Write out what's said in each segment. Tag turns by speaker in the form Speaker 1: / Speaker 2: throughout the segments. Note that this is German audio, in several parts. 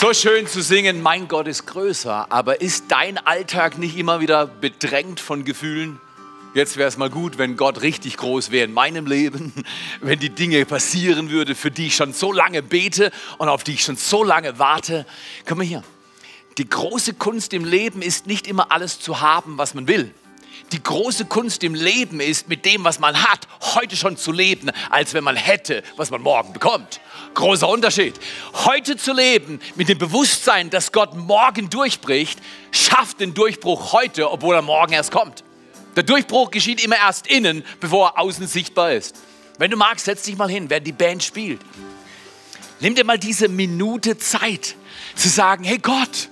Speaker 1: So schön zu singen, mein Gott ist größer, aber ist dein Alltag nicht immer wieder bedrängt von Gefühlen? Jetzt wäre es mal gut, wenn Gott richtig groß wäre in meinem Leben, wenn die Dinge passieren würden, für die ich schon so lange bete und auf die ich schon so lange warte. Komm mal hier. Die große Kunst im Leben ist nicht immer alles zu haben, was man will. Die große Kunst im Leben ist, mit dem, was man hat, heute schon zu leben, als wenn man hätte, was man morgen bekommt. Großer Unterschied. Heute zu leben mit dem Bewusstsein, dass Gott morgen durchbricht, schafft den Durchbruch heute, obwohl er morgen erst kommt. Der Durchbruch geschieht immer erst innen, bevor er außen sichtbar ist. Wenn du magst, setz dich mal hin, während die Band spielt. Nimm dir mal diese Minute Zeit zu sagen, hey Gott,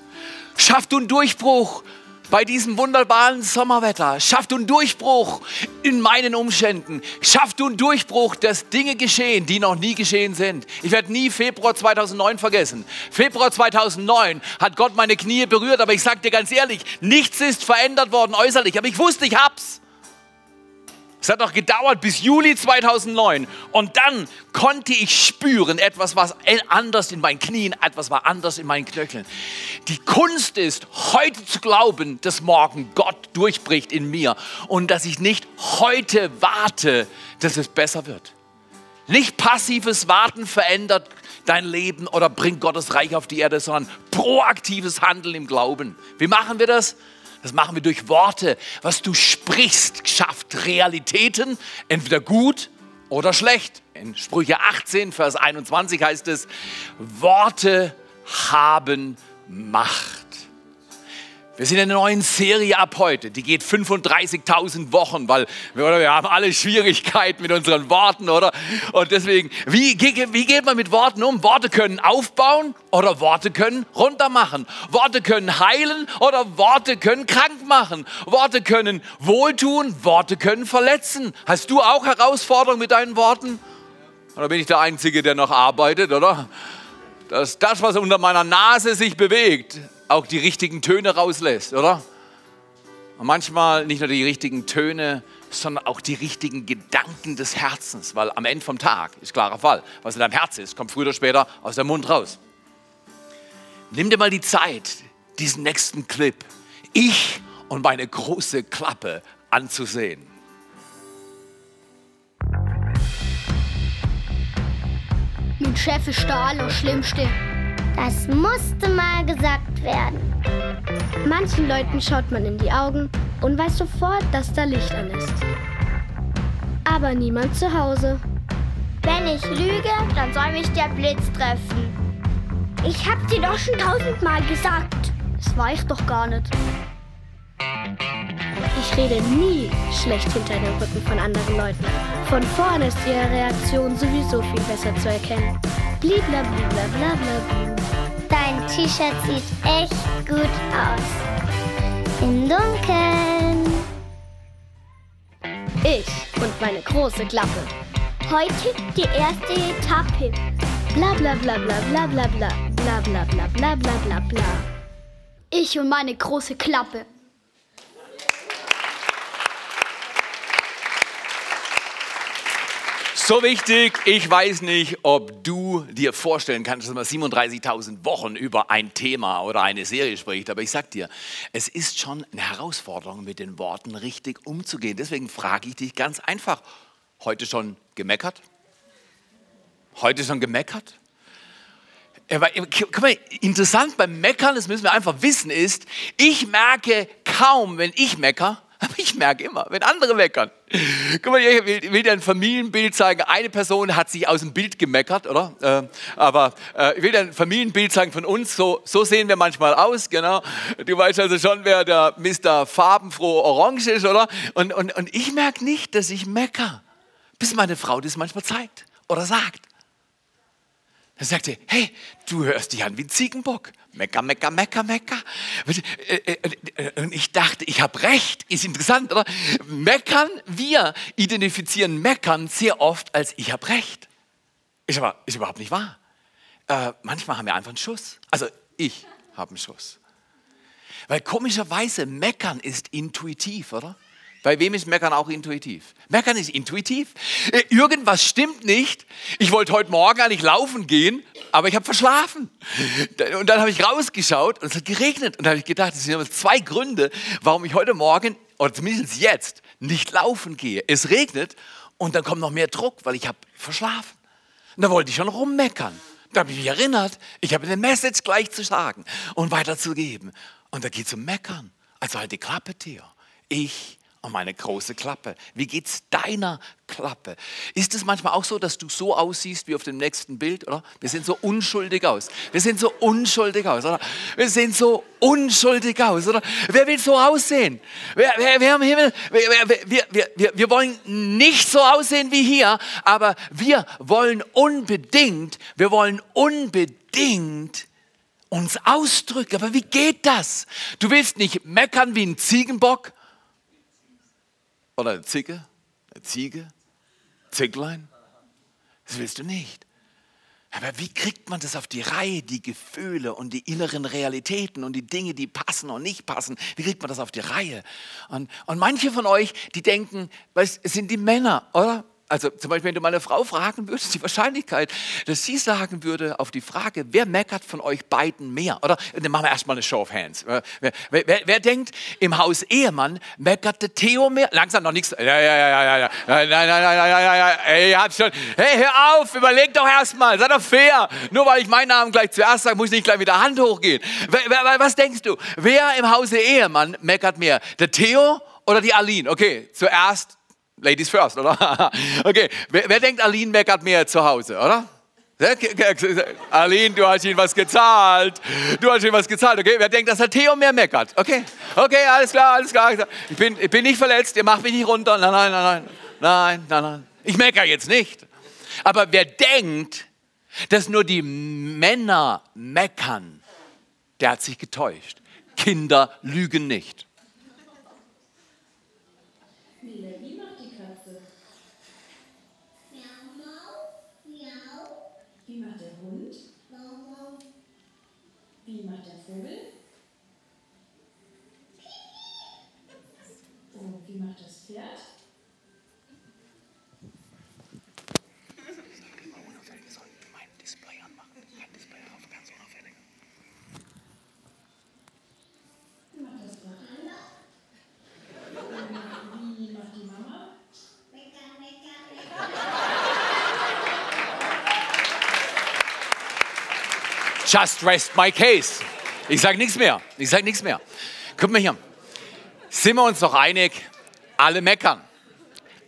Speaker 1: schaff du einen Durchbruch bei diesem wunderbaren Sommerwetter. Schaff du einen Durchbruch in meinen Umständen. Schaff du einen Durchbruch, dass Dinge geschehen, die noch nie geschehen sind. Ich werde nie Februar 2009 vergessen. Februar 2009 hat Gott meine Knie berührt, aber ich sage dir ganz ehrlich, nichts ist verändert worden äußerlich. Aber ich wusste, ich hab's. Es hat noch gedauert bis Juli 2009 und dann konnte ich spüren, etwas war anders in meinen Knien, etwas war anders in meinen Knöcheln. Die Kunst ist, heute zu glauben, dass morgen Gott durchbricht in mir und dass ich nicht heute warte, dass es besser wird. Nicht passives Warten verändert dein Leben oder bringt Gottes Reich auf die Erde, sondern proaktives Handeln im Glauben. Wie machen wir das? Das machen wir durch Worte. Was du sprichst, schafft Realitäten, entweder gut oder schlecht. In Sprüche 18, Vers 21 heißt es, Worte haben Macht. Wir sind in einer neuen Serie ab heute. Die geht 35.000 Wochen, weil wir, oder, wir haben alle Schwierigkeiten mit unseren Worten, oder? Und deswegen, wie, wie geht man mit Worten um? Worte können aufbauen oder Worte können runtermachen. Worte können heilen oder Worte können krank machen. Worte können wohltun, Worte können verletzen. Hast du auch Herausforderungen mit deinen Worten? Oder bin ich der Einzige, der noch arbeitet, oder? Dass das, was unter meiner Nase sich bewegt, auch die richtigen Töne rauslässt, oder? Und manchmal nicht nur die richtigen Töne, sondern auch die richtigen Gedanken des Herzens, weil am Ende vom Tag ist klarer Fall, was in deinem Herz ist, kommt früher oder später aus dem Mund raus. Nimm dir mal die Zeit, diesen nächsten Clip, ich und meine große Klappe anzusehen.
Speaker 2: Mein Chef ist der Allerschlimmste.
Speaker 3: Das musste mal gesagt werden.
Speaker 2: Manchen Leuten schaut man in die Augen und weiß sofort, dass da Licht an ist. Aber niemand zu Hause.
Speaker 3: Wenn ich lüge, dann soll mich der Blitz treffen.
Speaker 2: Ich hab dir doch schon tausendmal gesagt. Das war ich doch gar nicht. Ich rede nie schlecht hinter dem Rücken von anderen Leuten. Von vorne ist ihre Reaktion sowieso viel besser zu erkennen. Blablabla.
Speaker 3: Dein T-Shirt sieht echt gut aus. Im Dunkeln.
Speaker 2: Ich und meine große Klappe.
Speaker 3: Heute die erste Etappe.
Speaker 2: Bla bla bla bla bla bla bla bla bla bla bla bla bla bla. Ich und meine große Klappe.
Speaker 1: So wichtig, ich weiß nicht, ob du dir vorstellen kannst, dass man 37.000 Wochen über ein Thema oder eine Serie spricht, aber ich sag dir, es ist schon eine Herausforderung, mit den Worten richtig umzugehen. Deswegen frage ich dich ganz einfach, heute schon gemeckert? Heute schon gemeckert? Guck mal, interessant beim Meckern, das müssen wir einfach wissen, ist, ich merke kaum, wenn ich meckere, aber ich merke immer, wenn andere meckern. Guck mal, ich will, will dir ein Familienbild zeigen. Eine Person hat sich aus dem Bild gemeckert, oder? Äh, aber äh, ich will dir ein Familienbild zeigen von uns. So, so sehen wir manchmal aus, genau. Du weißt also schon, wer der Mr. Farbenfroh Orange ist, oder? Und, und, und ich merke nicht, dass ich mecker, bis meine Frau das manchmal zeigt oder sagt. Dann sagt sie, hey, du hörst dich an wie ein Ziegenbock. Mecker, mecker, mecker, mecker. Und ich dachte, ich habe recht. Ist interessant, oder? Meckern, wir identifizieren Meckern sehr oft als ich habe recht. Ist aber ist überhaupt nicht wahr. Äh, manchmal haben wir einfach einen Schuss. Also ich habe einen Schuss. Weil komischerweise Meckern ist intuitiv, oder? Bei wem ist Meckern auch intuitiv? Meckern ist intuitiv. Äh, irgendwas stimmt nicht. Ich wollte heute Morgen eigentlich laufen gehen, aber ich habe verschlafen. Und dann habe ich rausgeschaut und es hat geregnet. Und da habe ich gedacht, es sind zwei Gründe, warum ich heute Morgen, oder zumindest jetzt, nicht laufen gehe. Es regnet und dann kommt noch mehr Druck, weil ich habe verschlafen. Und da wollte ich schon rummeckern. Da habe ich mich erinnert, ich habe eine Message gleich zu sagen und weiterzugeben. Und da geht es um Meckern. Also halt die Klappe, Theo. Ich und meine große Klappe. Wie geht's deiner Klappe? Ist es manchmal auch so, dass du so aussiehst wie auf dem nächsten Bild, oder? Wir sehen so unschuldig aus. Wir sehen so unschuldig aus, oder? Wir sehen so unschuldig aus, oder? Wer will so aussehen? Wer, wer, wer im Himmel? Wir, wir, wir, wir wollen nicht so aussehen wie hier, aber wir wollen unbedingt, wir wollen unbedingt uns ausdrücken. Aber wie geht das? Du willst nicht meckern wie ein Ziegenbock oder eine Zicke, eine Ziege, Zicklein. Das willst du nicht. Aber wie kriegt man das auf die Reihe, die Gefühle und die inneren Realitäten und die Dinge, die passen und nicht passen? Wie kriegt man das auf die Reihe? Und, und manche von euch, die denken, es sind die Männer, oder? Also zum Beispiel, wenn du meine Frau fragen würdest, die Wahrscheinlichkeit, dass sie sagen würde auf die Frage, wer meckert von euch beiden mehr? Oder dann machen wir erstmal eine Show of Hands. Wer, wer, wer, wer denkt, im Haus Ehemann meckert der Theo mehr? Langsam noch nichts. Ja, ja, ja, ja, ja. Nein, nein, nein, nein, nein, nein, nein. Ey, habt schon. Hey, hör auf, überleg doch erstmal. Sei doch fair. Nur weil ich meinen Namen gleich zuerst sage, muss ich nicht gleich mit der Hand hochgehen. Was denkst du? Wer im Hause Ehemann meckert mehr? Der Theo oder die Aline? Okay, zuerst Ladies first, oder? Okay, wer, wer denkt, Aline meckert mehr zu Hause, oder? Aline, du hast ihm was gezahlt. Du hast ihm was gezahlt, okay? Wer denkt, dass der Theo mehr meckert? Okay, okay, alles klar, alles klar. Ich bin, ich bin nicht verletzt, ihr macht mich nicht runter. Nein, nein, nein, nein, nein, nein, nein. Ich meckere jetzt nicht. Aber wer denkt, dass nur die Männer meckern, der hat sich getäuscht. Kinder lügen nicht. be much Just rest my case. Ich sage nichts mehr. Ich sage nichts mehr. Guck mal hier. Sind wir uns noch einig? Alle meckern.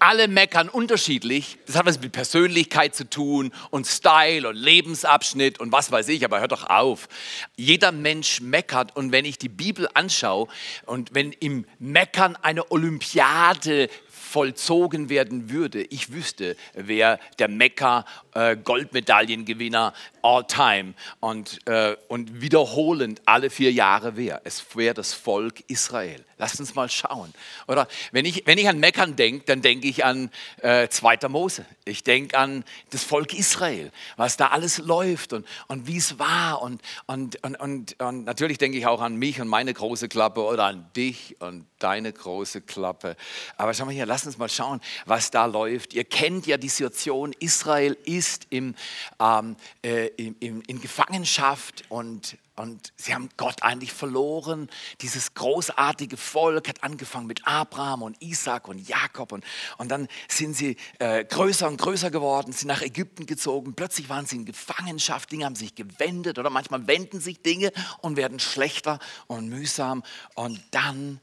Speaker 1: Alle meckern unterschiedlich. Das hat was mit Persönlichkeit zu tun und Style und Lebensabschnitt und was weiß ich, aber hört doch auf. Jeder Mensch meckert und wenn ich die Bibel anschaue und wenn im Meckern eine Olympiade vollzogen werden würde, ich wüsste, wer der Mekka äh, Goldmedaillengewinner all time und, äh, und wiederholend alle vier Jahre wäre. Es wäre das Volk Israel. Lasst uns mal schauen. Oder wenn ich, wenn ich an Meckern denke, dann denke ich an äh, 2. Mose. Ich denke an das Volk Israel, was da alles läuft und, und wie es war. Und, und, und, und, und natürlich denke ich auch an mich und meine große Klappe oder an dich und deine große Klappe. Aber schau mal hier, lasst uns mal schauen, was da läuft. Ihr kennt ja die Situation, Israel ist im, ähm, äh, in, in, in Gefangenschaft und und sie haben Gott eigentlich verloren. Dieses großartige Volk hat angefangen mit Abraham und Isaac und Jakob. Und, und dann sind sie äh, größer und größer geworden, sind nach Ägypten gezogen. Plötzlich waren sie in Gefangenschaft, Dinge haben sich gewendet oder manchmal wenden sich Dinge und werden schlechter und mühsam. Und dann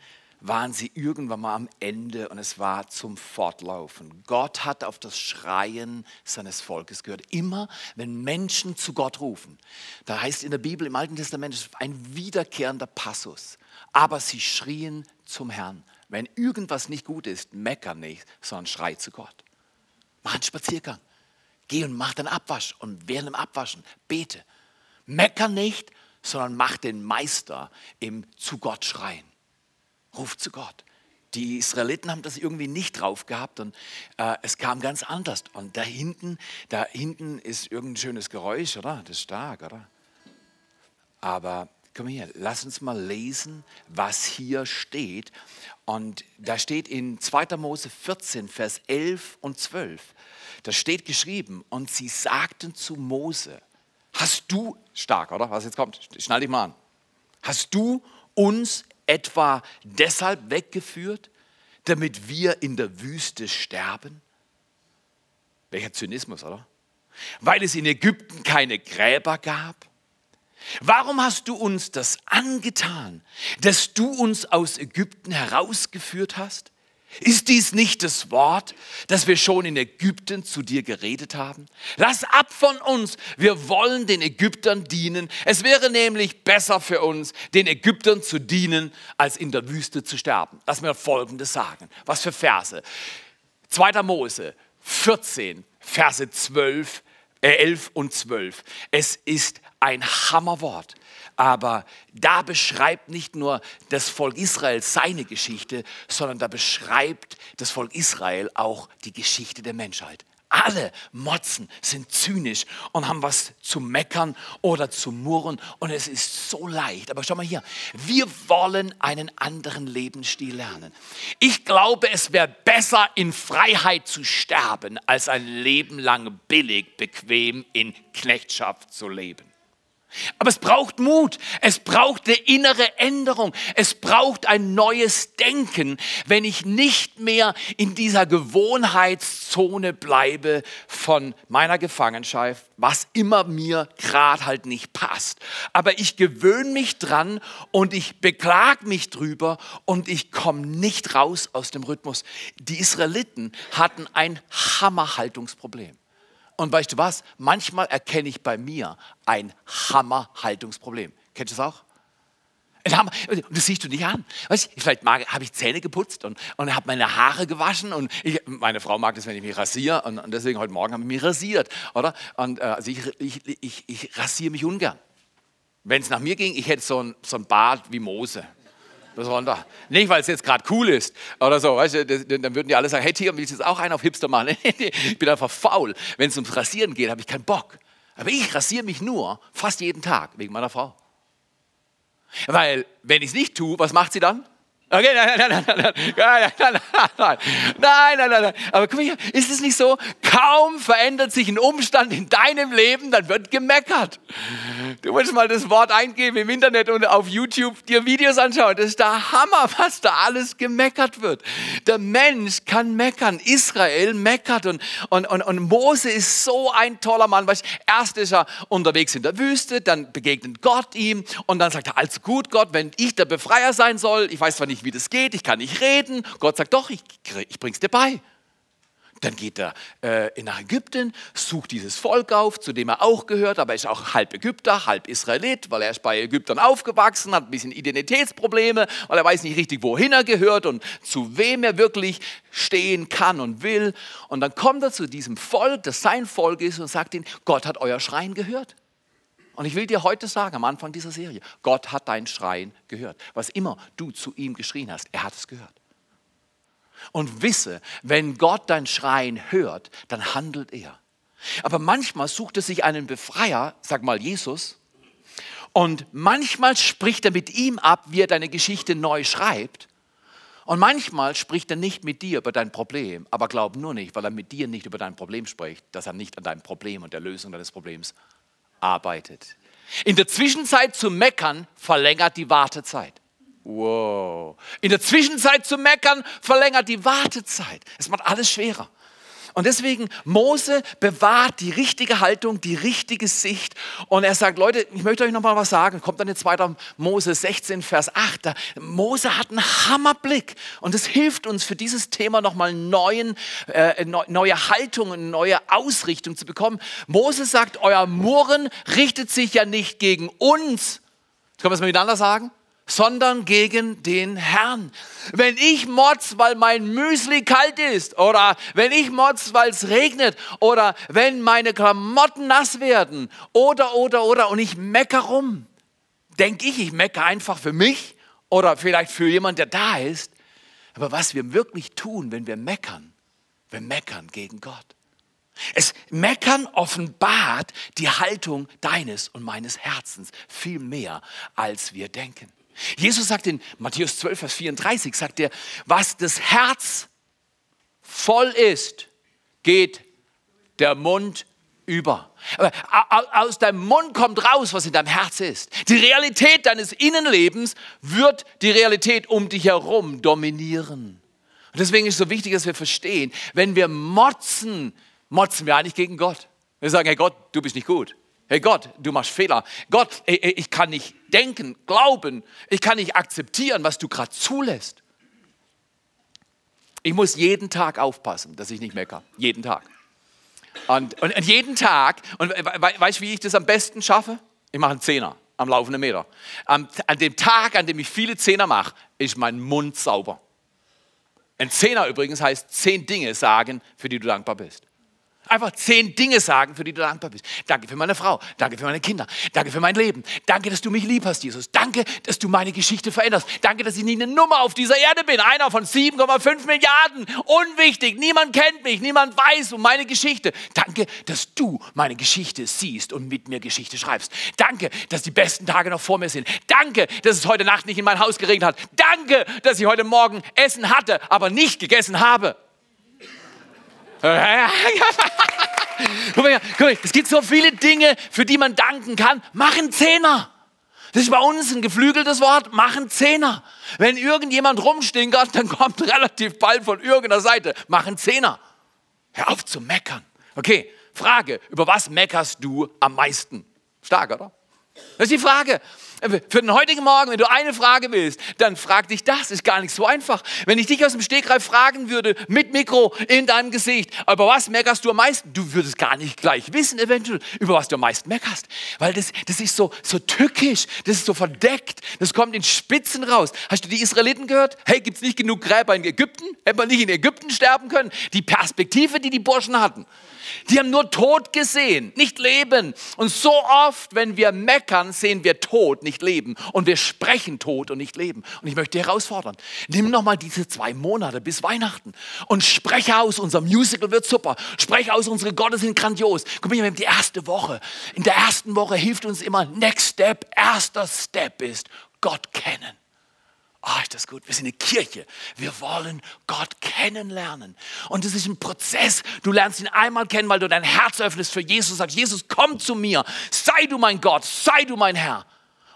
Speaker 1: waren sie irgendwann mal am Ende und es war zum Fortlaufen. Gott hat auf das Schreien seines Volkes gehört. Immer wenn Menschen zu Gott rufen, da heißt in der Bibel im Alten Testament ein wiederkehrender Passus, aber sie schrien zum Herrn. Wenn irgendwas nicht gut ist, mecker nicht, sondern schrei zu Gott. Mach einen Spaziergang. Geh und mach den Abwasch und während dem Abwaschen bete. Mecker nicht, sondern mach den Meister im zu Gott schreien. Ruf zu Gott. Die Israeliten haben das irgendwie nicht drauf gehabt und äh, es kam ganz anders. Und da hinten, da hinten ist irgendein schönes Geräusch, oder? Das ist stark, oder? Aber Komm her, lass uns mal lesen, was hier steht. Und da steht in 2. Mose 14, Vers 11 und 12, da steht geschrieben, und sie sagten zu Mose, hast du, stark, oder? Was jetzt kommt, schnall dich mal an. Hast du uns etwa deshalb weggeführt, damit wir in der Wüste sterben? Welcher Zynismus, oder? Weil es in Ägypten keine Gräber gab? Warum hast du uns das angetan, dass du uns aus Ägypten herausgeführt hast? Ist dies nicht das Wort, das wir schon in Ägypten zu dir geredet haben? Lass ab von uns, wir wollen den Ägyptern dienen. Es wäre nämlich besser für uns, den Ägyptern zu dienen, als in der Wüste zu sterben. Lass mir Folgendes sagen. Was für Verse? 2. Mose 14, Verse 12, äh 11 und 12. Es ist ein Hammerwort. Aber da beschreibt nicht nur das Volk Israel seine Geschichte, sondern da beschreibt das Volk Israel auch die Geschichte der Menschheit. Alle motzen, sind zynisch und haben was zu meckern oder zu murren und es ist so leicht. Aber schau mal hier, wir wollen einen anderen Lebensstil lernen. Ich glaube, es wäre besser in Freiheit zu sterben, als ein Leben lang billig, bequem in Knechtschaft zu leben. Aber es braucht Mut, es braucht eine innere Änderung, es braucht ein neues Denken, wenn ich nicht mehr in dieser Gewohnheitszone bleibe von meiner Gefangenschaft, was immer mir gerade halt nicht passt. Aber ich gewöhne mich dran und ich beklag mich drüber und ich komme nicht raus aus dem Rhythmus. Die Israeliten hatten ein Hammerhaltungsproblem. Und weißt du was? Manchmal erkenne ich bei mir ein Hammerhaltungsproblem. Kennst du das auch? Und das siehst du nicht an. Weißt, vielleicht habe ich Zähne geputzt und, und habe meine Haare gewaschen. Und ich, meine Frau mag das, wenn ich mich rasiere. Und, und deswegen heute Morgen habe ich mich rasiert. Oder? Und, äh, also ich, ich, ich, ich rasiere mich ungern. Wenn es nach mir ging, ich hätte so ein, so ein Bart wie Mose. Besonder. Nicht, weil es jetzt gerade cool ist oder so. Weißt du, das, dann würden die alle sagen, hey Tier, willst du jetzt auch einen auf Hipster machen? ich bin einfach faul. Wenn es ums Rasieren geht, habe ich keinen Bock. Aber ich rasiere mich nur fast jeden Tag wegen meiner Frau. Weil, wenn ich es nicht tue, was macht sie dann? Okay, nein, nein, nein, nein, nein, nein, nein, nein, nein, nein. Aber guck mal hier, ist es nicht so? Kaum verändert sich ein Umstand in deinem Leben, dann wird gemeckert. Du musst mal das Wort eingeben im Internet und auf YouTube dir Videos anschauen. Das ist der Hammer, was da alles gemeckert wird. Der Mensch kann meckern. Israel meckert und, und, und, und Mose ist so ein toller Mann. Weißt, erst ist er unterwegs in der Wüste, dann begegnet Gott ihm und dann sagt er, also gut Gott, wenn ich der Befreier sein soll, ich weiß zwar nicht, wie das geht, ich kann nicht reden. Gott sagt, doch, ich, ich bring's dir bei. Dann geht er äh, nach Ägypten, sucht dieses Volk auf, zu dem er auch gehört, aber er ist auch halb Ägypter, halb Israelit, weil er ist bei Ägyptern aufgewachsen, hat ein bisschen Identitätsprobleme, weil er weiß nicht richtig, wohin er gehört und zu wem er wirklich stehen kann und will. Und dann kommt er zu diesem Volk, das sein Volk ist, und sagt ihnen, Gott hat euer Schreien gehört. Und ich will dir heute sagen, am Anfang dieser Serie, Gott hat dein Schreien gehört. Was immer du zu ihm geschrien hast, er hat es gehört. Und wisse, wenn Gott dein Schreien hört, dann handelt er. Aber manchmal sucht er sich einen Befreier, sag mal Jesus, und manchmal spricht er mit ihm ab, wie er deine Geschichte neu schreibt. Und manchmal spricht er nicht mit dir über dein Problem, aber glaub nur nicht, weil er mit dir nicht über dein Problem spricht, dass er nicht an deinem Problem und der Lösung deines Problems arbeitet. In der Zwischenzeit zu meckern verlängert die Wartezeit. Wow. In der Zwischenzeit zu meckern verlängert die Wartezeit. Es macht alles schwerer. Und deswegen, Mose bewahrt die richtige Haltung, die richtige Sicht. Und er sagt, Leute, ich möchte euch noch mal was sagen. Kommt dann jetzt weiter Mose 16, Vers 8. Da, Mose hat einen Hammerblick. Und es hilft uns für dieses Thema noch mal neuen, äh, neue Haltung, eine neue Ausrichtung zu bekommen. Mose sagt, euer Murren richtet sich ja nicht gegen uns. Können wir es mal miteinander sagen? Sondern gegen den Herrn. Wenn ich motz, weil mein Müsli kalt ist oder wenn ich motz, weil es regnet oder wenn meine Klamotten nass werden oder, oder, oder und ich mecker rum, denke ich, ich mecke einfach für mich oder vielleicht für jemand, der da ist. Aber was wir wirklich tun, wenn wir meckern, wir meckern gegen Gott. Es Meckern offenbart die Haltung deines und meines Herzens viel mehr, als wir denken. Jesus sagt in Matthäus 12, Vers 34, sagt er, was das Herz voll ist, geht der Mund über. Aber aus deinem Mund kommt raus, was in deinem Herz ist. Die Realität deines Innenlebens wird die Realität um dich herum dominieren. Und deswegen ist es so wichtig, dass wir verstehen, wenn wir motzen, motzen wir eigentlich gegen Gott. Wir sagen, hey Gott, du bist nicht gut. Hey Gott, du machst Fehler. Gott, ich kann nicht denken, glauben. Ich kann nicht akzeptieren, was du gerade zulässt. Ich muss jeden Tag aufpassen, dass ich nicht meckere. Jeden Tag. Und, und, und jeden Tag, und weißt du, wie ich das am besten schaffe? Ich mache einen Zehner am laufenden Meter. Am, an dem Tag, an dem ich viele Zehner mache, ist mein Mund sauber. Ein Zehner übrigens heißt zehn Dinge sagen, für die du dankbar bist. Einfach zehn Dinge sagen, für die du dankbar bist. Danke für meine Frau. Danke für meine Kinder. Danke für mein Leben. Danke, dass du mich lieb hast, Jesus. Danke, dass du meine Geschichte veränderst. Danke, dass ich nicht eine Nummer auf dieser Erde bin. Einer von 7,5 Milliarden. Unwichtig. Niemand kennt mich. Niemand weiß um meine Geschichte. Danke, dass du meine Geschichte siehst und mit mir Geschichte schreibst. Danke, dass die besten Tage noch vor mir sind. Danke, dass es heute Nacht nicht in mein Haus geregnet hat. Danke, dass ich heute Morgen Essen hatte, aber nicht gegessen habe. Guck mal, guck mal, es gibt so viele Dinge, für die man danken kann. Machen Zehner. Das ist bei uns ein geflügeltes Wort. Machen Zehner. Wenn irgendjemand rumstinkert, dann kommt relativ bald von irgendeiner Seite. Machen Zehner. Hör auf zu meckern. Okay, Frage. Über was meckerst du am meisten? Stark, oder? Das ist die Frage. Für den heutigen Morgen, wenn du eine Frage willst, dann frag dich das. Ist gar nicht so einfach. Wenn ich dich aus dem Stegreif fragen würde, mit Mikro in deinem Gesicht, über was meckerst du am meisten? Du würdest gar nicht gleich wissen, eventuell, über was du am meisten meckerst. Weil das, das ist so, so tückisch, das ist so verdeckt, das kommt in Spitzen raus. Hast du die Israeliten gehört? Hey, gibt es nicht genug Gräber in Ägypten? Hätte man nicht in Ägypten sterben können? Die Perspektive, die die Burschen hatten. Die haben nur Tod gesehen, nicht Leben. Und so oft, wenn wir meckern, sehen wir Tod, nicht Leben. Und wir sprechen Tod und nicht Leben. Und ich möchte herausfordern. Nimm nochmal diese zwei Monate bis Weihnachten und spreche aus, unser Musical wird super. Spreche aus, unsere Gottes sind grandios. Guck mal, wir haben die erste Woche. In der ersten Woche hilft uns immer Next Step. Erster Step ist Gott kennen. Ah, ist das gut. Wir sind eine Kirche. Wir wollen Gott kennenlernen. Und das ist ein Prozess. Du lernst ihn einmal kennen, weil du dein Herz öffnest für Jesus. Sagst, Jesus, komm zu mir. Sei du mein Gott. Sei du mein Herr.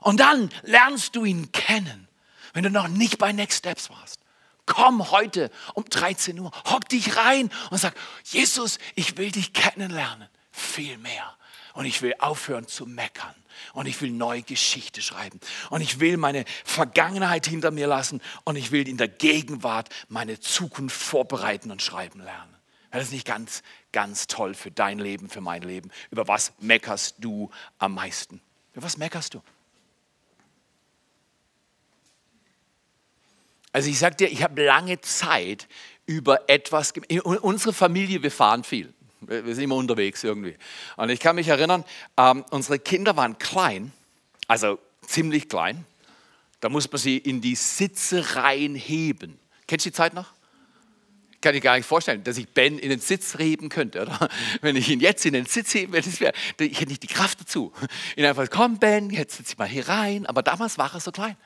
Speaker 1: Und dann lernst du ihn kennen. Wenn du noch nicht bei Next Steps warst. Komm heute um 13 Uhr. Hock dich rein und sag, Jesus, ich will dich kennenlernen. Viel mehr. Und ich will aufhören zu meckern und ich will neue Geschichte schreiben und ich will meine Vergangenheit hinter mir lassen und ich will in der Gegenwart meine Zukunft vorbereiten und schreiben lernen. Das ist nicht ganz, ganz toll für dein Leben, für mein Leben. Über was meckerst du am meisten? Über was meckerst du? Also ich sag dir, ich habe lange Zeit über etwas, unsere Familie, wir fahren viel. Wir sind immer unterwegs irgendwie. Und ich kann mich erinnern, ähm, unsere Kinder waren klein, also ziemlich klein. Da muss man sie in die Sitze reinheben. Kennst du die Zeit noch? Kann ich gar nicht vorstellen, dass ich Ben in den Sitz heben könnte. Oder? Wenn ich ihn jetzt in den Sitz heben würde, ich hätte nicht die Kraft dazu. Ihn einfach, komm Ben, jetzt sitze ich mal hier rein. Aber damals war er so klein.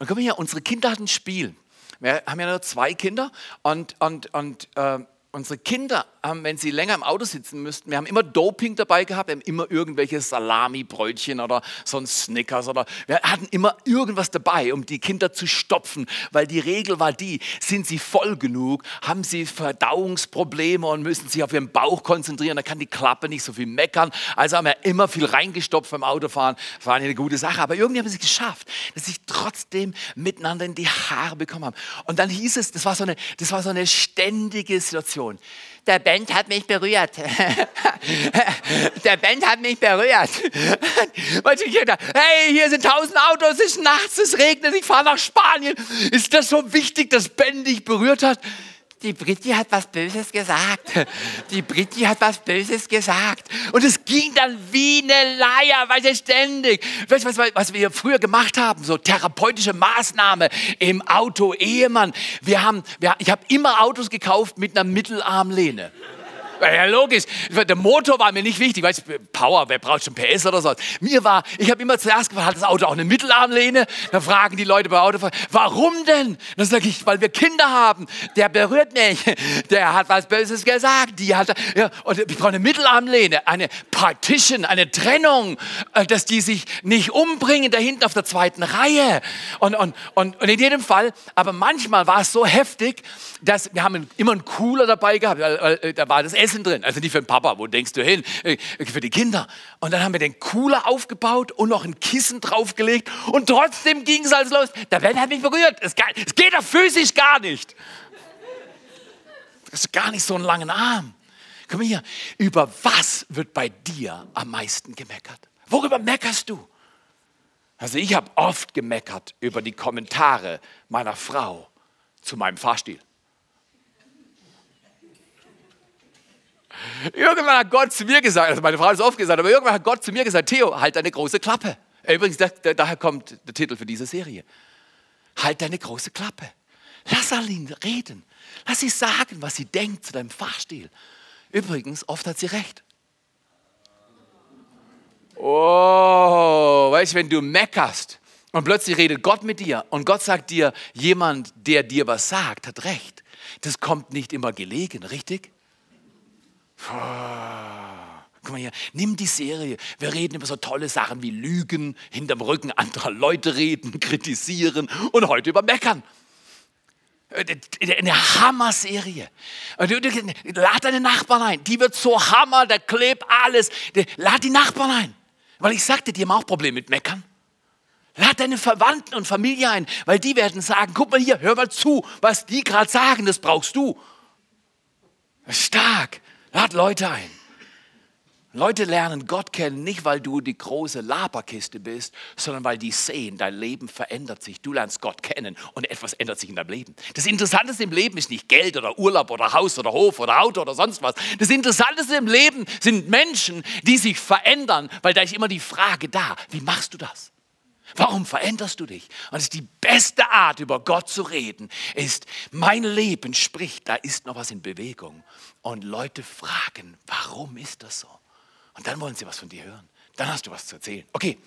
Speaker 1: Und komm her, unsere Kinder hatten ein Spiel. Wir haben ja nur zwei Kinder und, und, und äh, unsere Kinder haben, wenn sie länger im Auto sitzen müssten, wir haben immer Doping dabei gehabt, wir haben immer irgendwelche Salami-Brötchen oder so ein Snickers oder wir hatten immer irgendwas dabei, um die Kinder zu stopfen, weil die Regel war die, sind sie voll genug, haben sie Verdauungsprobleme und müssen sich auf ihren Bauch konzentrieren, da kann die Klappe nicht so viel meckern. Also haben wir immer viel reingestopft beim Autofahren, das war eine gute Sache, aber irgendwie haben sie es geschafft, dass sie trotzdem miteinander in die Haare bekommen haben. Und dann hieß es, das war so eine, das war so eine ständige Situation der Band hat mich berührt. der Band hat mich berührt. hey, hier sind tausend Autos, es ist nachts, es regnet, ich fahre nach Spanien. Ist das so wichtig, dass Ben dich berührt hat? Die Britti hat was Böses gesagt. Die Britti hat was Böses gesagt. Und es ging dann wie eine Leier, weil sie ständig. Weißt du, was, was wir früher gemacht haben? So therapeutische Maßnahme im Auto, Ehemann. Wir haben, wir, ich habe immer Autos gekauft mit einer Mittelarmlehne. Ja, logisch. Der Motor war mir nicht wichtig. Weißt, Power, wer braucht schon PS oder so? Mir war, ich habe immer zuerst gefragt, hat das Auto auch eine Mittelarmlehne? Da fragen die Leute bei Autofahren, warum denn? Dann sage ich, weil wir Kinder haben. Der berührt mich. Der hat was Böses gesagt. Die hat, ja, und ich brauche eine Mittelarmlehne, eine Partition, eine Trennung, äh, dass die sich nicht umbringen da hinten auf der zweiten Reihe. Und, und, und, und in jedem Fall, aber manchmal war es so heftig, dass wir haben immer einen Cooler dabei gehabt, weil, weil, äh, da war das Essen drin. Also nicht für den Papa, wo denkst du hin? Äh, für die Kinder. Und dann haben wir den Cooler aufgebaut und noch ein Kissen draufgelegt und trotzdem ging es alles los. Der Ben hat mich berührt. Es, geht doch physisch gar nicht. Das ist gar nicht so einen langen Arm. Mal hier, über was wird bei dir am meisten gemeckert? Worüber meckerst du? Also ich habe oft gemeckert über die Kommentare meiner Frau zu meinem Fahrstil. Irgendwann hat Gott zu mir gesagt, also meine Frau hat es oft gesagt, aber irgendwann hat Gott zu mir gesagt, Theo, halt deine große Klappe. Übrigens, da, da, daher kommt der Titel für diese Serie. Halt deine große Klappe. Lass Aline reden. Lass sie sagen, was sie denkt zu deinem Fahrstil. Übrigens, oft hat sie recht. Oh, weißt du, wenn du meckerst und plötzlich redet Gott mit dir und Gott sagt dir, jemand, der dir was sagt, hat recht. Das kommt nicht immer gelegen, richtig? Guck mal hier, nimm die Serie. Wir reden über so tolle Sachen wie Lügen, hinterm Rücken anderer Leute reden, kritisieren und heute über Meckern. Äh, eine Hammer-Serie. Lad deine Nachbarn ein. Die wird so Hammer, da klebt alles. Lad die Nachbarn ein. Weil ich sagte, die haben auch Probleme mit Meckern. Lad deine Verwandten und Familie ein, weil die werden sagen, guck mal hier, hör mal zu, was die gerade sagen, das brauchst du. Stark. Lad Leute ein. Leute lernen Gott kennen, nicht weil du die große Laberkiste bist, sondern weil die sehen, dein Leben verändert sich. Du lernst Gott kennen und etwas ändert sich in deinem Leben. Das Interessanteste im Leben ist nicht Geld oder Urlaub oder Haus oder Hof oder Auto oder sonst was. Das Interessanteste im Leben sind Menschen, die sich verändern, weil da ist immer die Frage da, wie machst du das? Warum veränderst du dich? Und es ist die beste Art, über Gott zu reden, ist, mein Leben spricht, da ist noch was in Bewegung. Und Leute fragen, warum ist das so? Und dann wollen sie was von dir hören. Dann hast du was zu erzählen. Okay,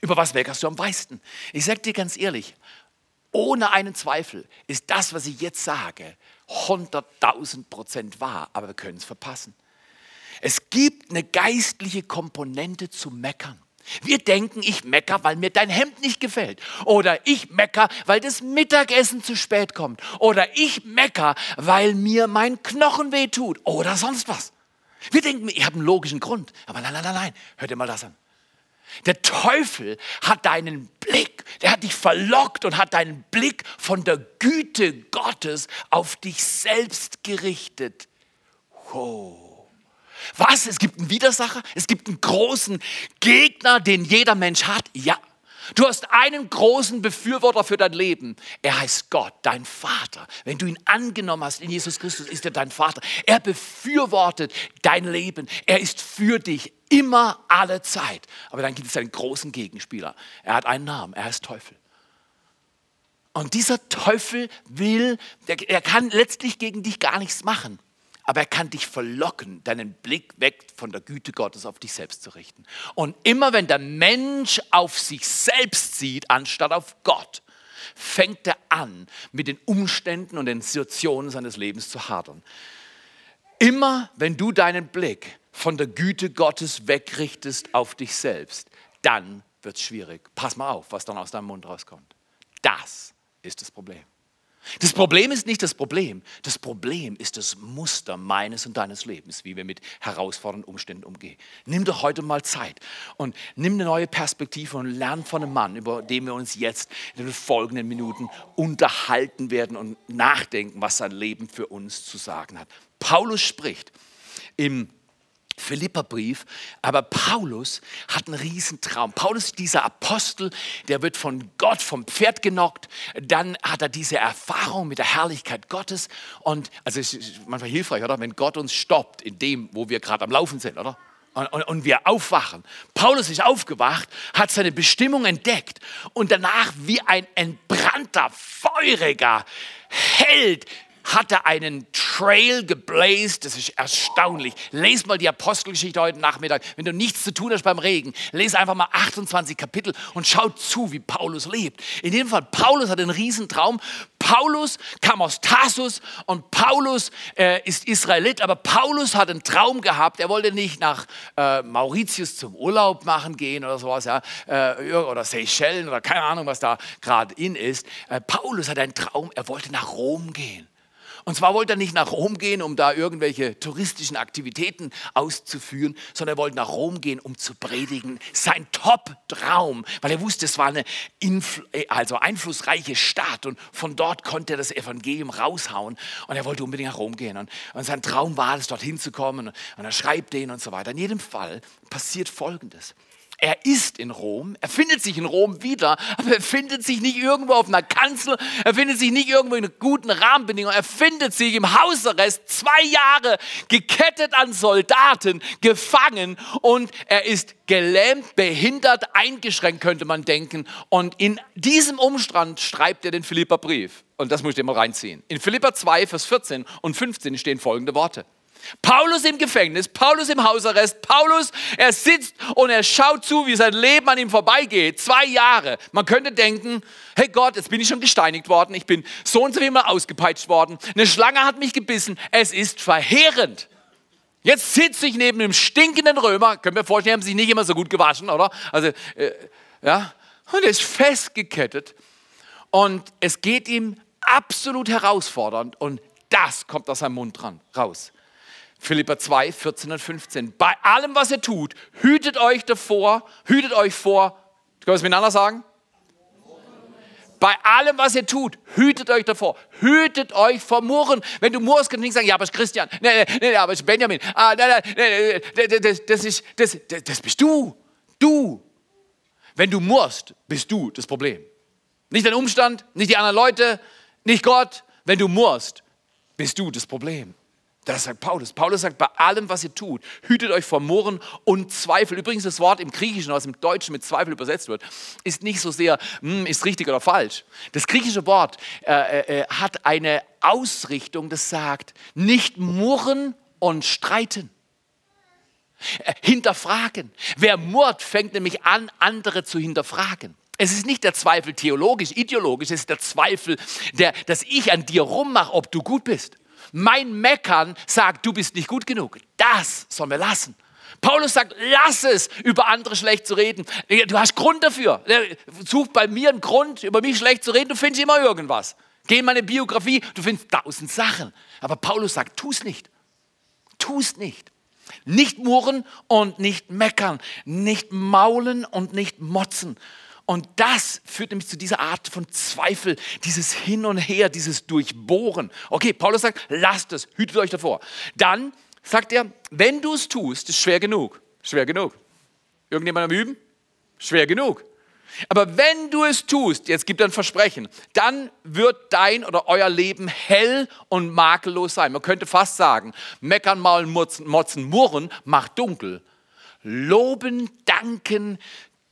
Speaker 1: über was weckerst du am meisten? Ich sage dir ganz ehrlich, ohne einen Zweifel ist das, was ich jetzt sage, 100.000 Prozent wahr, aber wir können es verpassen. Es gibt eine geistliche Komponente zu meckern. Wir denken, ich mecker, weil mir dein Hemd nicht gefällt. Oder ich mecker, weil das Mittagessen zu spät kommt. Oder ich mecker, weil mir mein Knochen weh tut. Oder sonst was. Wir denken, ich habe einen logischen Grund. Aber nein, nein, nein, nein. Hör dir mal das an. Der Teufel hat deinen Blick, der hat dich verlockt und hat deinen Blick von der Güte Gottes auf dich selbst gerichtet. Wow. Was? Es gibt einen Widersacher? Es gibt einen großen Gegner, den jeder Mensch hat? Ja. Du hast einen großen Befürworter für dein Leben. Er heißt Gott, dein Vater. Wenn du ihn angenommen hast in Jesus Christus, ist er dein Vater. Er befürwortet dein Leben. Er ist für dich immer alle Zeit. Aber dann gibt es einen großen Gegenspieler. Er hat einen Namen. Er heißt Teufel. Und dieser Teufel will, er kann letztlich gegen dich gar nichts machen aber er kann dich verlocken, deinen Blick weg von der Güte Gottes auf dich selbst zu richten. Und immer wenn der Mensch auf sich selbst sieht, anstatt auf Gott, fängt er an, mit den Umständen und den Situationen seines Lebens zu hadern. Immer wenn du deinen Blick von der Güte Gottes wegrichtest auf dich selbst, dann wird es schwierig. Pass mal auf, was dann aus deinem Mund rauskommt. Das ist das Problem. Das Problem ist nicht das Problem. Das Problem ist das Muster meines und deines Lebens, wie wir mit herausfordernden Umständen umgehen. Nimm doch heute mal Zeit und nimm eine neue Perspektive und lern von einem Mann, über den wir uns jetzt in den folgenden Minuten unterhalten werden und nachdenken, was sein Leben für uns zu sagen hat. Paulus spricht im Philipperbrief. Aber Paulus hat einen Riesentraum. Paulus, dieser Apostel, der wird von Gott vom Pferd genockt. Dann hat er diese Erfahrung mit der Herrlichkeit Gottes. Und also es ist manchmal hilfreich, oder? Wenn Gott uns stoppt in dem, wo wir gerade am Laufen sind, oder? Und, und, und, wir aufwachen. Paulus ist aufgewacht, hat seine Bestimmung entdeckt und danach wie ein entbrannter, feuriger Held hat er einen Trail gebläst. Das ist erstaunlich. Lest mal die Apostelgeschichte heute Nachmittag. Wenn du nichts zu tun hast beim Regen, lese einfach mal 28 Kapitel und schau zu, wie Paulus lebt. In dem Fall, Paulus hat einen Riesentraum. Paulus kam aus Tarsus und Paulus äh, ist Israelit, aber Paulus hat einen Traum gehabt. Er wollte nicht nach äh, Mauritius zum Urlaub machen gehen oder sowas, ja, äh, oder Seychellen oder keine Ahnung, was da gerade in ist. Äh, Paulus hat einen Traum, er wollte nach Rom gehen. Und zwar wollte er nicht nach Rom gehen, um da irgendwelche touristischen Aktivitäten auszuführen, sondern er wollte nach Rom gehen, um zu predigen. Sein Top-Traum, weil er wusste, es war eine Influ äh, also einflussreiche Stadt und von dort konnte er das Evangelium raushauen. Und er wollte unbedingt nach Rom gehen. Und, und sein Traum war es, dorthin zu kommen. Und er schreibt den und so weiter. In jedem Fall passiert Folgendes. Er ist in Rom, er findet sich in Rom wieder, aber er findet sich nicht irgendwo auf einer Kanzel, er findet sich nicht irgendwo in guten Rahmenbedingungen, er findet sich im Hausarrest, zwei Jahre gekettet an Soldaten, gefangen und er ist gelähmt, behindert, eingeschränkt, könnte man denken. Und in diesem Umstand schreibt er den Philipperbrief. Und das muss ich dir mal reinziehen. In Philipper 2, Vers 14 und 15 stehen folgende Worte. Paulus im Gefängnis, Paulus im Hausarrest, Paulus, er sitzt und er schaut zu, wie sein Leben an ihm vorbeigeht. Zwei Jahre. Man könnte denken, hey Gott, jetzt bin ich schon gesteinigt worden, ich bin so und so immer ausgepeitscht worden, eine Schlange hat mich gebissen, es ist verheerend. Jetzt sitze ich neben einem stinkenden Römer, können wir vorstellen, haben sich nicht immer so gut gewaschen, oder? Also, äh, ja, und er ist festgekettet und es geht ihm absolut herausfordernd und das kommt aus seinem Mund dran, raus. Philippa 2, 14 und 15. Bei allem, was ihr tut, hütet euch davor, hütet euch vor, können wir es miteinander sagen? Bei allem, was ihr tut, hütet euch davor. Hütet euch vor Murren. Wenn du murrst, kannst du nicht sagen, ja, aber es ist Christian. Nee, nee, nee, aber es ist Benjamin. Ah, nein, nein, nee, das, das, ist, das, das bist du. Du. Wenn du murrst, bist du das Problem. Nicht dein Umstand, nicht die anderen Leute, nicht Gott. Wenn du murrst, bist du das Problem. Das sagt Paulus. Paulus sagt, bei allem, was ihr tut, hütet euch vor Murren und Zweifel. Übrigens, das Wort im Griechischen, was im Deutschen mit Zweifel übersetzt wird, ist nicht so sehr, hm, ist richtig oder falsch. Das griechische Wort äh, äh, äh, hat eine Ausrichtung, das sagt, nicht murren und streiten. Äh, hinterfragen. Wer murrt, fängt nämlich an, andere zu hinterfragen. Es ist nicht der Zweifel theologisch, ideologisch, es ist der Zweifel, der, dass ich an dir rummache, ob du gut bist. Mein Meckern sagt, du bist nicht gut genug. Das sollen wir lassen. Paulus sagt, lass es, über andere schlecht zu reden. Du hast Grund dafür. Such bei mir einen Grund, über mich schlecht zu reden. Du findest immer irgendwas. Geh in meine Biografie, du findest tausend Sachen. Aber Paulus sagt, tu es nicht. Tu es nicht. Nicht murren und nicht meckern. Nicht maulen und nicht motzen. Und das führt nämlich zu dieser Art von Zweifel, dieses Hin und Her, dieses Durchbohren. Okay, Paulus sagt, lasst es, hütet euch davor. Dann sagt er, wenn du es tust, ist schwer genug. Schwer genug. Irgendjemand am Üben? Schwer genug. Aber wenn du es tust, jetzt gibt er ein Versprechen, dann wird dein oder euer Leben hell und makellos sein. Man könnte fast sagen, meckern, maulen, motzen, murren macht dunkel. Loben, danken,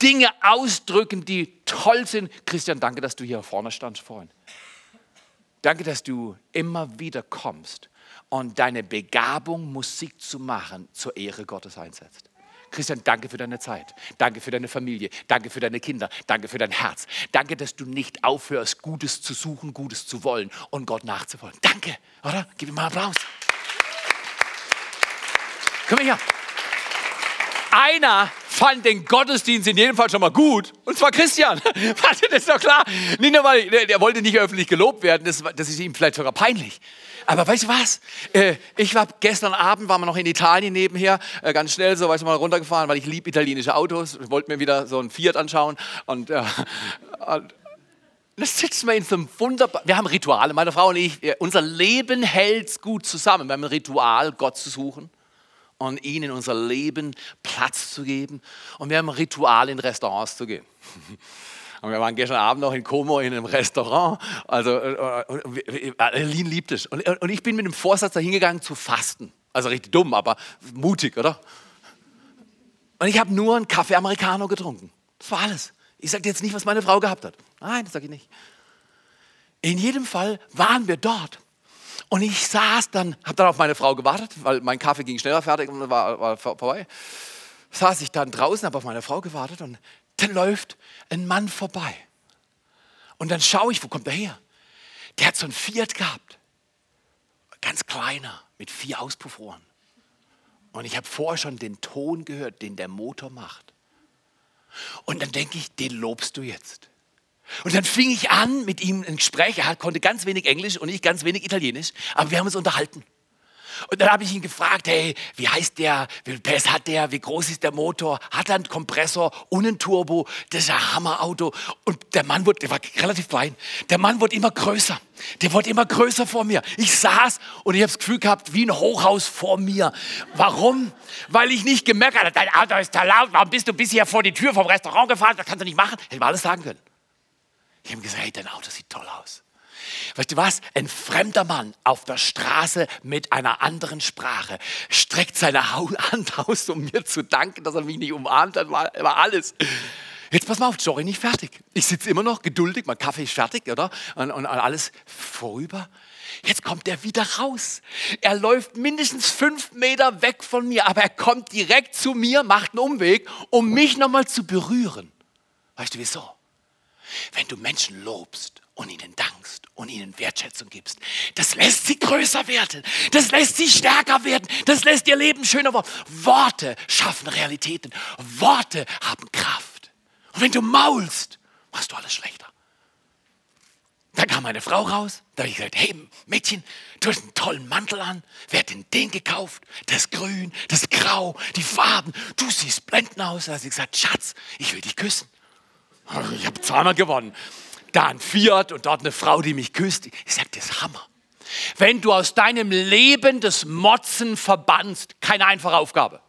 Speaker 1: Dinge ausdrücken, die toll sind. Christian, danke, dass du hier vorne standst vorhin. Danke, dass du immer wieder kommst und deine Begabung, Musik zu machen, zur Ehre Gottes einsetzt. Christian, danke für deine Zeit. Danke für deine Familie. Danke für deine Kinder. Danke für dein Herz. Danke, dass du nicht aufhörst, Gutes zu suchen, Gutes zu wollen und Gott nachzufolgen. Danke, oder? Gib ihm mal Applaus. Komm her. Einer fand den Gottesdienst in jedem Fall schon mal gut. Und zwar Christian. Warte, das ist doch klar. Nicht nur, weil der wollte nicht öffentlich gelobt werden. Das, das ist ihm vielleicht sogar peinlich. Aber weißt du was? Äh, ich war gestern Abend, waren wir noch in Italien nebenher, äh, ganz schnell so, weißt du, mal runtergefahren, weil ich liebe italienische Autos. Ich wollte mir wieder so ein Fiat anschauen. Und, äh, und das sitzen wir in so einem wunderbaren, wir haben Rituale, meine Frau und ich, unser Leben hält gut zusammen. Wir haben ein Ritual, Gott zu suchen und ihnen in unser Leben Platz zu geben. Und wir haben ein Ritual, in Restaurants zu gehen. Und wir waren gestern Abend noch in Como in einem Restaurant. Also, äh, äh, Aline liebt es. Und, und ich bin mit dem Vorsatz da hingegangen zu fasten. Also richtig dumm, aber mutig, oder? Und ich habe nur einen Kaffee Americano getrunken. Das war alles. Ich sage jetzt nicht, was meine Frau gehabt hat. Nein, das sage ich nicht. In jedem Fall waren wir dort. Und ich saß dann, habe dann auf meine Frau gewartet, weil mein Kaffee ging schneller fertig und war, war vorbei. Saß ich dann draußen, habe auf meine Frau gewartet und dann läuft ein Mann vorbei. Und dann schaue ich, wo kommt er her? Der hat so ein Fiat gehabt. Ganz kleiner, mit vier Auspuffrohren. Und ich habe vorher schon den Ton gehört, den der Motor macht. Und dann denke ich, den lobst du jetzt. Und dann fing ich an mit ihm ein Gespräch. Er konnte ganz wenig Englisch und ich ganz wenig Italienisch, aber wir haben uns unterhalten. Und dann habe ich ihn gefragt, hey, wie heißt der, wie viel PS hat der, wie groß ist der Motor, hat er einen Kompressor und einen Turbo, das ist ein Hammerauto. Und der Mann wurde, der war relativ klein, der Mann wurde immer größer, der wurde immer größer vor mir. Ich saß und ich habe das Gefühl gehabt, wie ein Hochhaus vor mir. Warum? Weil ich nicht gemerkt habe, dein Auto ist da laut, warum bist du bisher vor die Tür vom Restaurant gefahren, das kannst du nicht machen. Hätte mal alles sagen können. Ich habe gesagt, hey, dein Auto sieht toll aus. Weißt du was? Ein fremder Mann auf der Straße mit einer anderen Sprache streckt seine Hand aus, um mir zu danken, dass er mich nicht umarmt hat, war, war alles. Jetzt pass mal auf, Jory, nicht fertig. Ich sitze immer noch geduldig, mein Kaffee ist fertig, oder? Und, und alles vorüber. Jetzt kommt er wieder raus. Er läuft mindestens fünf Meter weg von mir, aber er kommt direkt zu mir, macht einen Umweg, um mich nochmal zu berühren. Weißt du wieso? Wenn du Menschen lobst und ihnen dankst und ihnen Wertschätzung gibst. Das lässt sie größer werden. Das lässt sie stärker werden. Das lässt ihr Leben schöner werden. Worte schaffen Realitäten. Worte haben Kraft. Und wenn du maulst, machst du alles schlechter. Dann kam meine Frau raus. Da habe ich gesagt, hey Mädchen, du hast einen tollen Mantel an. Wer hat denn den gekauft? Das Grün, das Grau, die Farben. Du siehst blendend aus. Da hat sie gesagt, Schatz, ich will dich küssen. Ich habe zweimal gewonnen da ein Fiat und dort eine Frau, die mich küsst. Ich sage, das ist Hammer. Wenn du aus deinem Leben das Motzen verbannst, keine einfache Aufgabe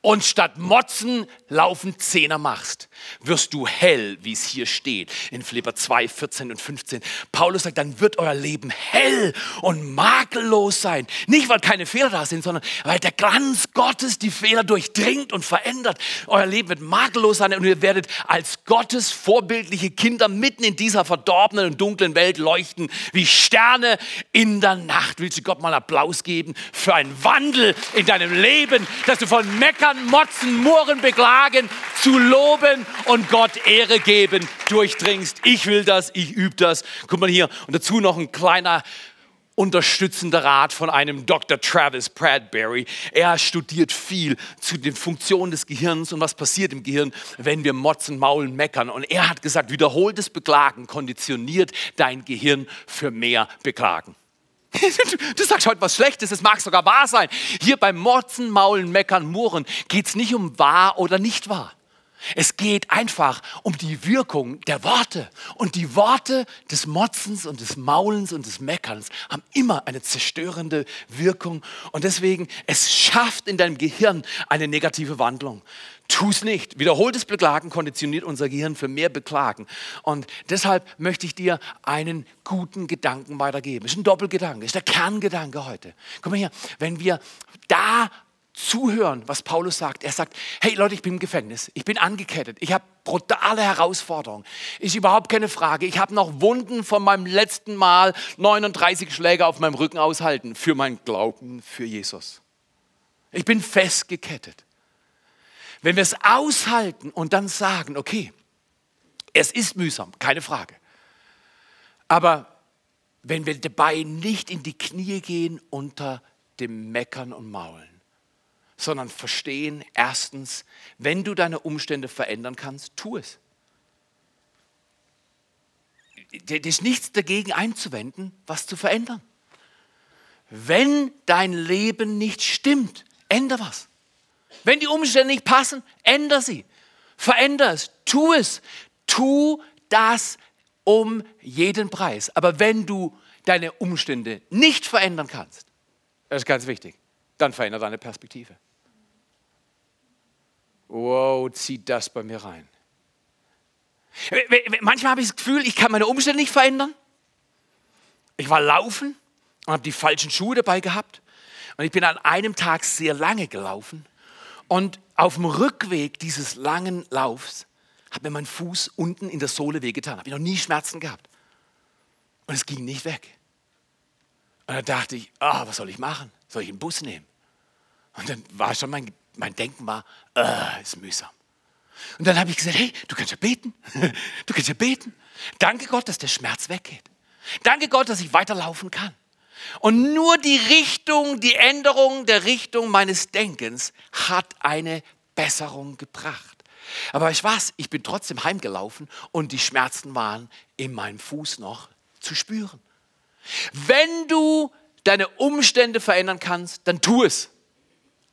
Speaker 1: und statt Motzen laufen Zehner machst, wirst du hell, wie es hier steht in Philipper 2, 14 und 15. Paulus sagt, dann wird euer Leben hell und makellos sein. Nicht, weil keine Fehler da sind, sondern weil der Glanz Gottes die Fehler durchdringt und verändert. Euer Leben wird makellos sein und ihr werdet als Gottes vorbildliche Kinder mitten in dieser verdorbenen und dunklen Welt leuchten, wie Sterne in der Nacht. Willst du Gott mal Applaus geben für einen Wandel in deinem Leben, dass du von Meckern, Motzen, Murren, Beklagen, zu loben und Gott Ehre geben durchdringst. Ich will das, ich übe das. Guck mal hier. Und dazu noch ein kleiner unterstützender Rat von einem Dr. Travis Bradbury. Er studiert viel zu den Funktionen des Gehirns und was passiert im Gehirn, wenn wir motzen, maulen, meckern. Und er hat gesagt, wiederholtes Beklagen konditioniert dein Gehirn für mehr Beklagen. Du sagst heute was Schlechtes, es mag sogar wahr sein. Hier beim Motzen, Maulen, Meckern, Murren geht es nicht um wahr oder nicht wahr. Es geht einfach um die Wirkung der Worte. Und die Worte des Motzens und des Maulens und des Meckerns haben immer eine zerstörende Wirkung. Und deswegen, es schafft in deinem Gehirn eine negative Wandlung. Tu es nicht. Wiederholtes Beklagen konditioniert unser Gehirn für mehr Beklagen. Und deshalb möchte ich dir einen guten Gedanken weitergeben. Das ist ein Doppelgedanke, das ist der Kerngedanke heute. Guck mal hier, wenn wir da zuhören, was Paulus sagt. Er sagt, hey Leute, ich bin im Gefängnis, ich bin angekettet, ich habe brutale Herausforderungen, ist überhaupt keine Frage. Ich habe noch Wunden von meinem letzten Mal 39 Schläge auf meinem Rücken aushalten für mein Glauben für Jesus. Ich bin festgekettet. Wenn wir es aushalten und dann sagen, okay, es ist mühsam, keine Frage. Aber wenn wir dabei nicht in die Knie gehen unter dem Meckern und Maulen, sondern verstehen, erstens, wenn du deine Umstände verändern kannst, tu es. Da ist nichts dagegen einzuwenden, was zu verändern. Wenn dein Leben nicht stimmt, ändere was. Wenn die Umstände nicht passen, ändere sie. Veränder es. Tu es. Tu das um jeden Preis. Aber wenn du deine Umstände nicht verändern kannst, das ist ganz wichtig, dann verändere deine Perspektive. Wow, zieht das bei mir rein. Manchmal habe ich das Gefühl, ich kann meine Umstände nicht verändern. Ich war laufen und habe die falschen Schuhe dabei gehabt. Und ich bin an einem Tag sehr lange gelaufen. Und auf dem Rückweg dieses langen Laufs hat mir mein Fuß unten in der Sohle wehgetan. Habe ich noch nie Schmerzen gehabt. Und es ging nicht weg. Und dann dachte ich, ah, was soll ich machen? Soll ich einen Bus nehmen? Und dann war schon mein, mein Denken war, äh, ist mühsam. Und dann habe ich gesagt, hey, du kannst ja beten. Du kannst ja beten. Danke Gott, dass der Schmerz weggeht. Danke Gott, dass ich weiterlaufen kann. Und nur die Richtung, die Änderung der Richtung meines Denkens hat eine Besserung gebracht. Aber ich weiß, ich bin trotzdem heimgelaufen und die Schmerzen waren in meinem Fuß noch zu spüren. Wenn du deine Umstände verändern kannst, dann tu es.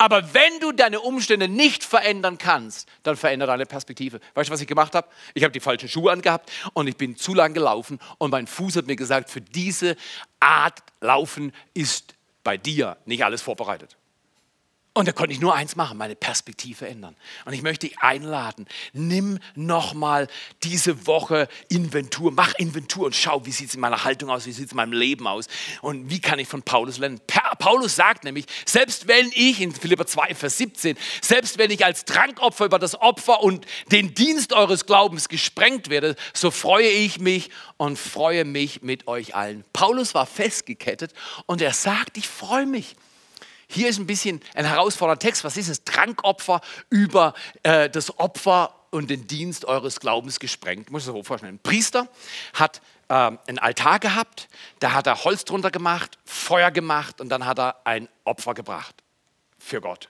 Speaker 1: Aber wenn du deine Umstände nicht verändern kannst, dann verändere deine Perspektive. Weißt du, was ich gemacht habe? Ich habe die falschen Schuhe angehabt und ich bin zu lang gelaufen und mein Fuß hat mir gesagt, für diese Art Laufen ist bei dir nicht alles vorbereitet. Und da konnte ich nur eins machen, meine Perspektive ändern. Und ich möchte dich einladen, nimm nochmal diese Woche Inventur, mach Inventur und schau, wie sieht es in meiner Haltung aus, wie sieht es in meinem Leben aus und wie kann ich von Paulus lernen. Paulus sagt nämlich, selbst wenn ich, in Philipper 2, Vers 17, selbst wenn ich als Trankopfer über das Opfer und den Dienst eures Glaubens gesprengt werde, so freue ich mich und freue mich mit euch allen. Paulus war festgekettet und er sagt, ich freue mich. Hier ist ein bisschen ein herausfordernder Text. Was ist es? Trankopfer über äh, das Opfer und den Dienst eures Glaubens gesprengt. Muss ich so vorstellen. Ein Priester hat äh, einen Altar gehabt, da hat er Holz drunter gemacht, Feuer gemacht und dann hat er ein Opfer gebracht für Gott.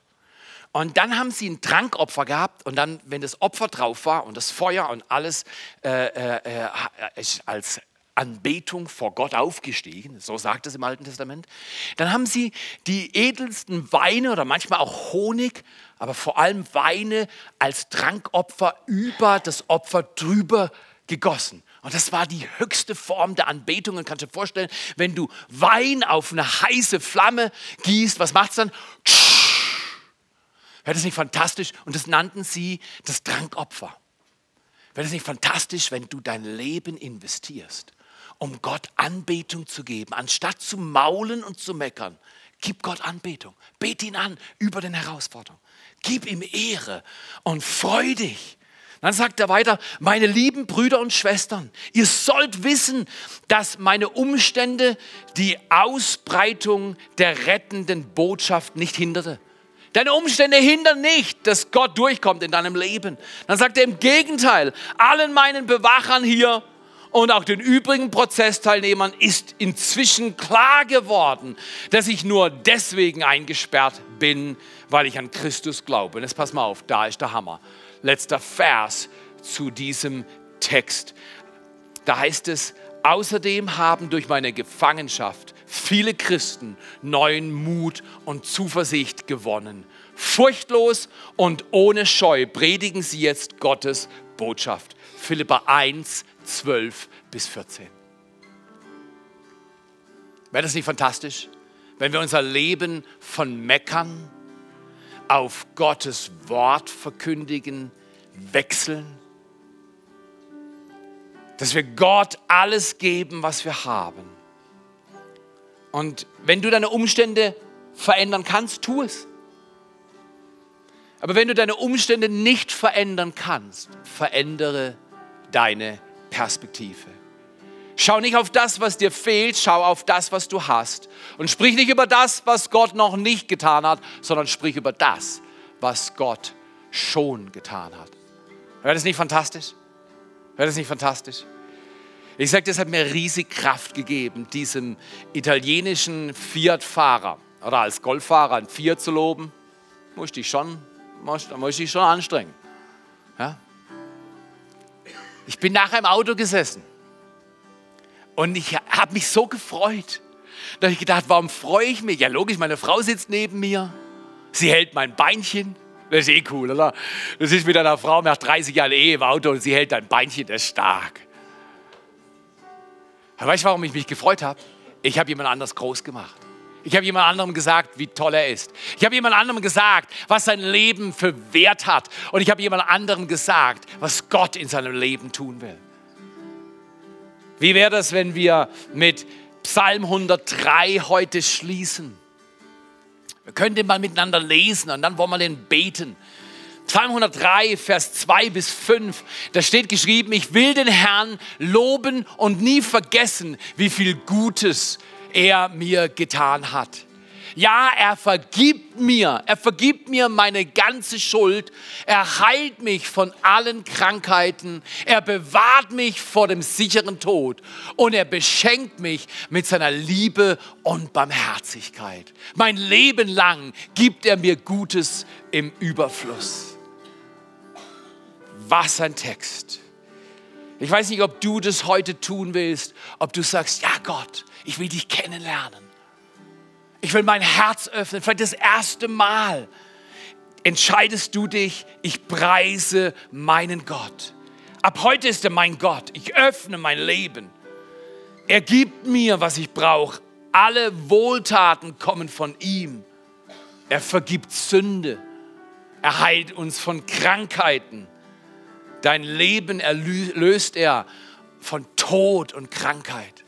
Speaker 1: Und dann haben sie ein Trankopfer gehabt und dann, wenn das Opfer drauf war und das Feuer und alles äh, äh, äh als Anbetung vor Gott aufgestiegen, so sagt es im Alten Testament. Dann haben sie die edelsten Weine oder manchmal auch Honig, aber vor allem Weine als Trankopfer über das Opfer drüber gegossen. Und das war die höchste Form der Anbetung. Und kannst du dir vorstellen, wenn du Wein auf eine heiße Flamme gießt, was macht es dann? Wäre das nicht fantastisch? Und das nannten sie das Trankopfer. Wäre das nicht fantastisch, wenn du dein Leben investierst? Um Gott Anbetung zu geben. Anstatt zu maulen und zu meckern, gib Gott Anbetung. Bet ihn an über den Herausforderungen. Gib ihm Ehre und freu dich. Dann sagt er weiter, meine lieben Brüder und Schwestern, ihr sollt wissen, dass meine Umstände die Ausbreitung der rettenden Botschaft nicht hinderte. Deine Umstände hindern nicht, dass Gott durchkommt in deinem Leben. Dann sagt er im Gegenteil, allen meinen Bewachern hier und auch den übrigen Prozessteilnehmern ist inzwischen klar geworden, dass ich nur deswegen eingesperrt bin, weil ich an Christus glaube. Und jetzt pass mal auf, da ist der Hammer. Letzter Vers zu diesem Text. Da heißt es, außerdem haben durch meine Gefangenschaft viele Christen neuen Mut und Zuversicht gewonnen. Furchtlos und ohne Scheu predigen sie jetzt Gottes Botschaft. Philippa 1, 12 bis 14. Wäre das nicht fantastisch, wenn wir unser Leben von Meckern auf Gottes Wort verkündigen, wechseln? Dass wir Gott alles geben, was wir haben. Und wenn du deine Umstände verändern kannst, tu es. Aber wenn du deine Umstände nicht verändern kannst, verändere deine Perspektive. Schau nicht auf das, was dir fehlt, schau auf das, was du hast. Und sprich nicht über das, was Gott noch nicht getan hat, sondern sprich über das, was Gott schon getan hat. Wäre das nicht fantastisch? Wäre das nicht fantastisch? Ich sage, das hat mir riesig Kraft gegeben, diesem italienischen Fiat-Fahrer oder als Golffahrer ein Fiat zu loben. Muss ich schon, muss, muss ich schon anstrengen. Ich bin nachher im Auto gesessen und ich habe mich so gefreut. Da habe ich gedacht, warum freue ich mich? Ja, logisch, meine Frau sitzt neben mir. Sie hält mein Beinchen. Das ist eh cool, oder? Das ist mit einer Frau nach 30 Jahren Ehe im Auto und sie hält dein Beinchen, das ist stark. weißt du, warum ich mich gefreut habe? Ich habe jemand anders groß gemacht. Ich habe jemand anderem gesagt, wie toll er ist. Ich habe jemand anderem gesagt, was sein Leben für Wert hat. Und ich habe jemand anderem gesagt, was Gott in seinem Leben tun will. Wie wäre das, wenn wir mit Psalm 103 heute schließen? Wir können den mal miteinander lesen und dann wollen wir den beten. Psalm 103, Vers 2 bis 5, da steht geschrieben, ich will den Herrn loben und nie vergessen, wie viel Gutes er mir getan hat. Ja, er vergibt mir, er vergibt mir meine ganze Schuld, er heilt mich von allen Krankheiten, er bewahrt mich vor dem sicheren Tod und er beschenkt mich mit seiner Liebe und Barmherzigkeit. Mein Leben lang gibt er mir Gutes im Überfluss. Was ein Text. Ich weiß nicht, ob du das heute tun willst, ob du sagst, ja Gott, ich will dich kennenlernen. Ich will mein Herz öffnen, vielleicht das erste Mal entscheidest du dich, ich preise meinen Gott. Ab heute ist er mein Gott. Ich öffne mein Leben. Er gibt mir, was ich brauche. Alle Wohltaten kommen von ihm. Er vergibt Sünde. Er heilt uns von Krankheiten. Dein Leben erlöst er von Tod und Krankheit.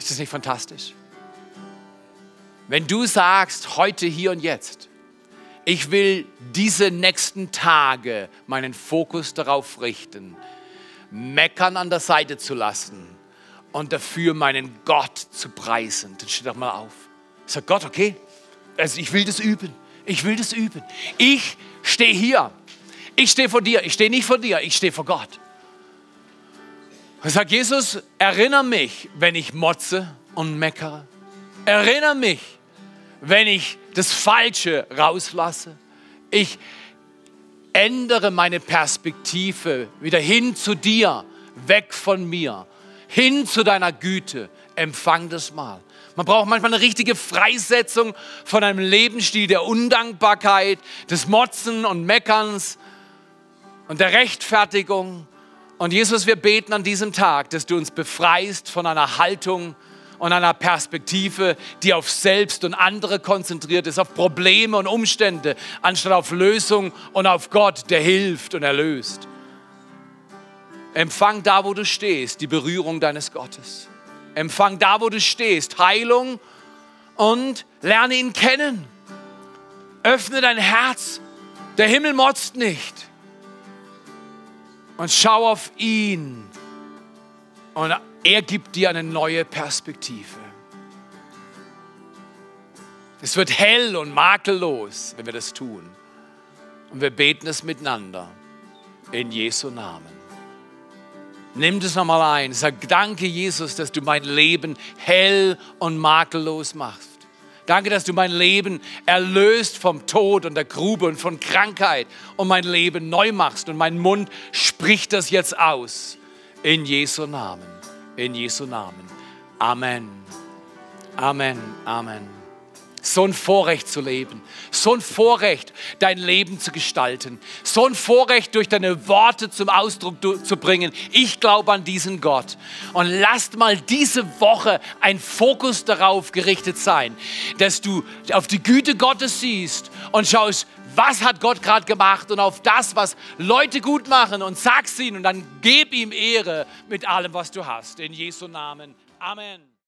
Speaker 1: Ist das nicht fantastisch? Wenn du sagst, heute, hier und jetzt, ich will diese nächsten Tage meinen Fokus darauf richten, meckern an der Seite zu lassen und dafür meinen Gott zu preisen, dann steh doch mal auf. Sag Gott, okay, also ich will das üben. Ich will das üben. Ich stehe hier. Ich stehe vor dir. Ich stehe nicht vor dir. Ich stehe vor Gott. Und sagt Jesus, erinnere mich, wenn ich motze und meckere. Erinnere mich, wenn ich das Falsche rauslasse. Ich ändere meine Perspektive wieder hin zu dir, weg von mir, hin zu deiner Güte. Empfang das mal. Man braucht manchmal eine richtige Freisetzung von einem Lebensstil der Undankbarkeit, des Motzen und Meckerns und der Rechtfertigung. Und Jesus, wir beten an diesem Tag, dass du uns befreist von einer Haltung, und einer Perspektive, die auf selbst und andere konzentriert ist, auf Probleme und Umstände, anstatt auf Lösung und auf Gott, der hilft und erlöst. Empfang da, wo du stehst, die Berührung deines Gottes. Empfang da, wo du stehst, Heilung und lerne ihn kennen. Öffne dein Herz. Der Himmel motzt nicht. Und schau auf ihn. Und er gibt dir eine neue Perspektive. Es wird hell und makellos, wenn wir das tun. Und wir beten es miteinander in Jesu Namen. Nimm das nochmal ein. Sag danke, Jesus, dass du mein Leben hell und makellos machst. Danke, dass du mein Leben erlöst vom Tod und der Grube und von Krankheit und mein Leben neu machst. Und mein Mund spricht das jetzt aus. In Jesu Namen in Jesu Namen. Amen. Amen. Amen. So ein Vorrecht zu leben, so ein Vorrecht, dein Leben zu gestalten, so ein Vorrecht, durch deine Worte zum Ausdruck zu bringen. Ich glaube an diesen Gott. Und lasst mal diese Woche ein Fokus darauf gerichtet sein, dass du auf die Güte Gottes siehst und schaust, was hat Gott gerade gemacht und auf das, was Leute gut machen und sag's ihnen und dann gib ihm Ehre mit allem, was du hast. In Jesu Namen. Amen.